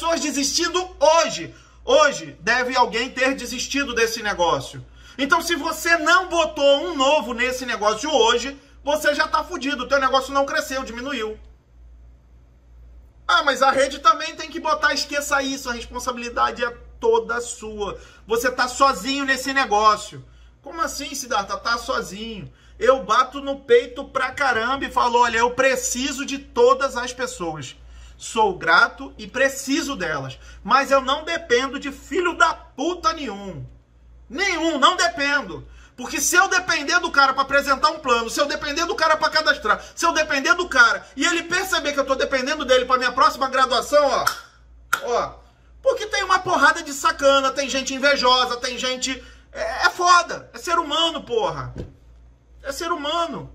pessoas desistindo hoje. Hoje deve alguém ter desistido desse negócio. Então, se você não botou um novo nesse negócio hoje, você já tá fudido. O teu negócio não cresceu, diminuiu. Ah, mas a rede também tem que botar, esqueça isso, a responsabilidade é toda sua. Você tá sozinho nesse negócio. Como assim, Siddhartha? Tá sozinho. Eu bato no peito pra caramba e falo: olha, eu preciso de todas as pessoas. Sou grato e preciso delas. Mas eu não dependo de filho da puta nenhum. Nenhum, não dependo. Porque se eu depender do cara para apresentar um plano, se eu depender do cara para cadastrar, se eu depender do cara e ele perceber que eu tô dependendo dele para minha próxima graduação, ó, ó, porque tem uma porrada de sacana, tem gente invejosa, tem gente é, é foda, é ser humano, porra. É ser humano.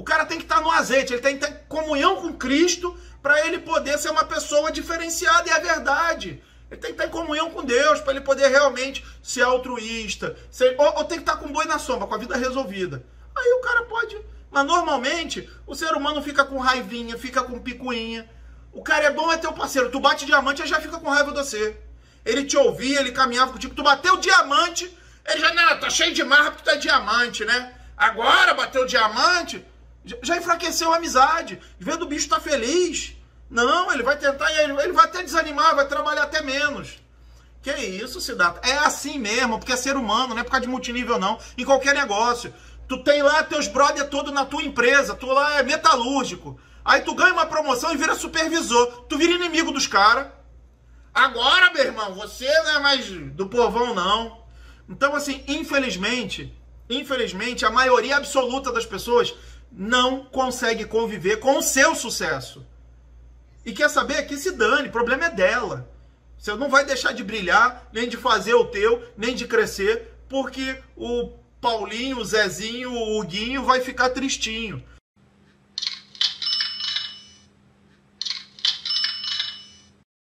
O cara tem que estar tá no azeite, ele tem que ter comunhão com Cristo para ele poder ser uma pessoa diferenciada e é verdade. Ele tem que estar em comunhão com Deus para ele poder realmente ser altruísta. Ser, ou, ou, tem que estar com boi na sombra, com a vida resolvida. Aí o cara pode. Mas normalmente o ser humano fica com raivinha, fica com picuinha. O cara é bom, é teu parceiro. Tu bate diamante, ele já fica com raiva de você. Ele te ouvia, ele caminhava contigo. Tu bateu diamante, ele já, não, tá cheio de marra porque tu é diamante, né? Agora bateu diamante, já enfraqueceu a amizade. Vendo o bicho tá feliz. Não, ele vai tentar, ele vai até desanimar, vai trabalhar até menos. Que isso, Siddhartha? É assim mesmo, porque é ser humano, não é por causa de multinível, não. Em qualquer negócio. Tu tem lá teus brother todo na tua empresa, tu lá é metalúrgico. Aí tu ganha uma promoção e vira supervisor. Tu vira inimigo dos caras. Agora, meu irmão, você não é mais do povão, não. Então, assim, infelizmente, infelizmente, a maioria absoluta das pessoas não consegue conviver com o seu sucesso. E quer saber? Que se dane, o problema é dela. Você não vai deixar de brilhar, nem de fazer o teu, nem de crescer, porque o Paulinho, o Zezinho, o Huguinho vai ficar tristinho.